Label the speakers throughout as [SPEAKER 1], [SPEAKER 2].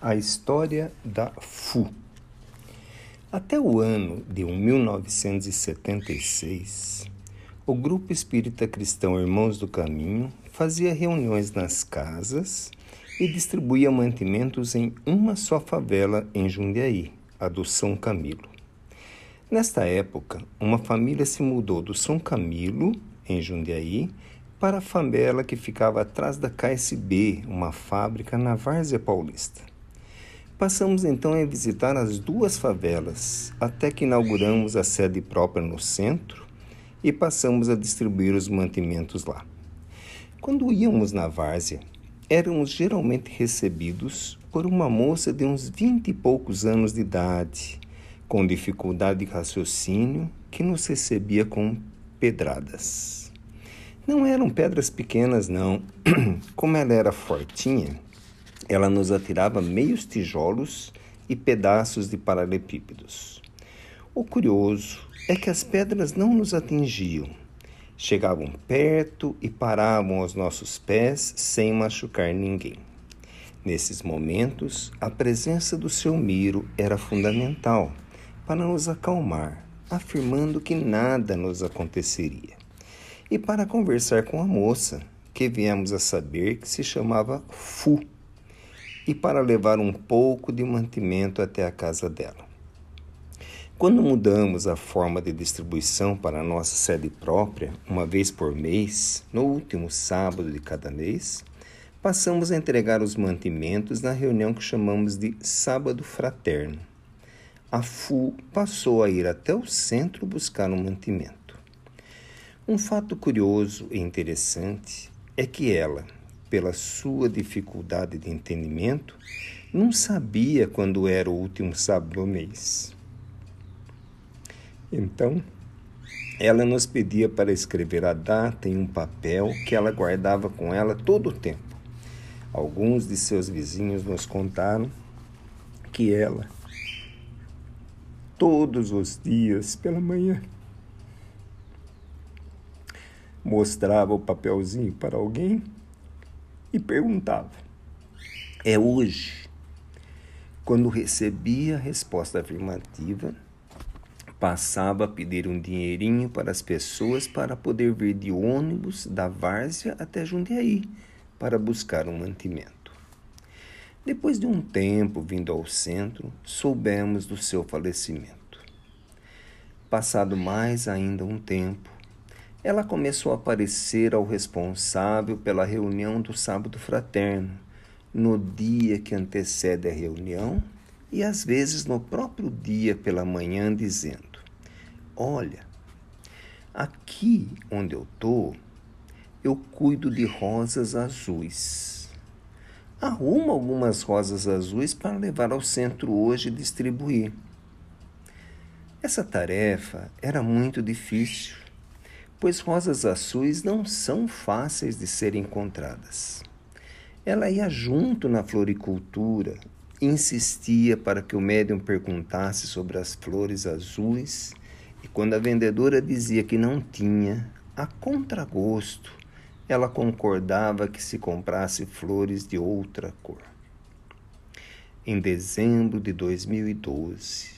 [SPEAKER 1] A história da FU. Até o ano de 1976, o Grupo Espírita Cristão Irmãos do Caminho fazia reuniões nas casas e distribuía mantimentos em uma só favela em Jundiaí, a do São Camilo. Nesta época, uma família se mudou do São Camilo, em Jundiaí, para a favela que ficava atrás da KSB, uma fábrica na Várzea Paulista. Passamos então a visitar as duas favelas, até que inauguramos a sede própria no centro e passamos a distribuir os mantimentos lá. Quando íamos na várzea, éramos geralmente recebidos por uma moça de uns vinte e poucos anos de idade, com dificuldade de raciocínio, que nos recebia com pedradas. Não eram pedras pequenas, não. Como ela era fortinha, ela nos atirava meios tijolos e pedaços de paralelepípedos. O curioso é que as pedras não nos atingiam. Chegavam perto e paravam aos nossos pés sem machucar ninguém. Nesses momentos, a presença do seu Miro era fundamental para nos acalmar, afirmando que nada nos aconteceria. E para conversar com a moça, que viemos a saber que se chamava Fu e para levar um pouco de mantimento até a casa dela. Quando mudamos a forma de distribuição para a nossa sede própria, uma vez por mês, no último sábado de cada mês, passamos a entregar os mantimentos na reunião que chamamos de Sábado Fraterno. A FU passou a ir até o centro buscar um mantimento. Um fato curioso e interessante é que ela, pela sua dificuldade de entendimento, não sabia quando era o último sábado do mês. Então, ela nos pedia para escrever a data em um papel que ela guardava com ela todo o tempo. Alguns de seus vizinhos nos contaram que ela, todos os dias pela manhã, mostrava o papelzinho para alguém e perguntava: É hoje? Quando recebia a resposta afirmativa, passava a pedir um dinheirinho para as pessoas para poder vir de ônibus da Várzea até Jundiaí para buscar um mantimento. Depois de um tempo vindo ao centro, soubemos do seu falecimento. Passado mais ainda um tempo, ela começou a aparecer ao responsável pela reunião do sábado fraterno, no dia que antecede a reunião e às vezes no próprio dia pela manhã, dizendo: Olha, aqui onde eu estou, eu cuido de rosas azuis. Arruma algumas rosas azuis para levar ao centro hoje e distribuir. Essa tarefa era muito difícil pois rosas azuis não são fáceis de serem encontradas. Ela ia junto na floricultura, insistia para que o médium perguntasse sobre as flores azuis, e quando a vendedora dizia que não tinha, a contragosto, ela concordava que se comprasse flores de outra cor. Em dezembro de 2012,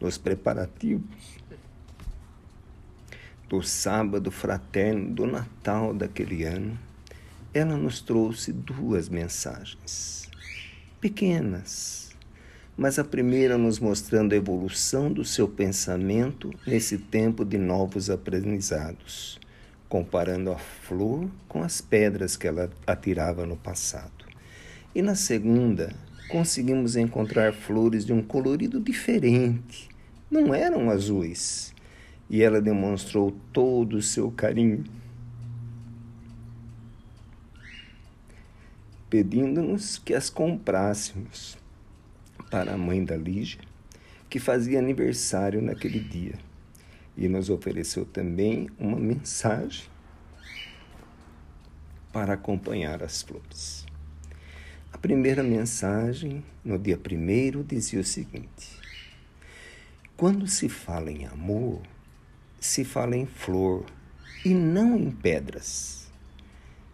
[SPEAKER 1] nos preparativos do sábado fraterno do Natal daquele ano, ela nos trouxe duas mensagens, pequenas, mas a primeira nos mostrando a evolução do seu pensamento nesse tempo de novos aprendizados, comparando a flor com as pedras que ela atirava no passado. E na segunda, conseguimos encontrar flores de um colorido diferente. Não eram azuis, e ela demonstrou todo o seu carinho, pedindo-nos que as comprássemos para a mãe da Lígia, que fazia aniversário naquele dia, e nos ofereceu também uma mensagem para acompanhar as flores. A primeira mensagem, no dia primeiro, dizia o seguinte: Quando se fala em amor, se fala em flor e não em pedras.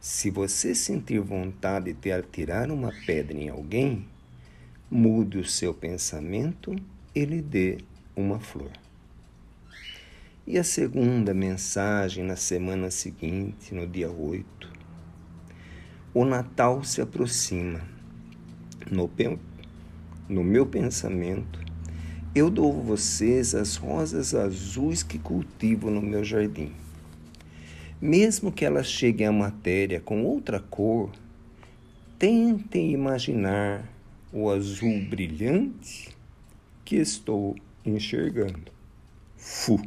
[SPEAKER 1] Se você sentir vontade de atirar uma pedra em alguém, mude o seu pensamento e lhe dê uma flor. E a segunda mensagem na semana seguinte, no dia 8. O Natal se aproxima. No, no meu pensamento, eu dou a vocês as rosas azuis que cultivo no meu jardim. Mesmo que elas cheguem à matéria com outra cor, tentem imaginar o azul brilhante que estou enxergando. Fu.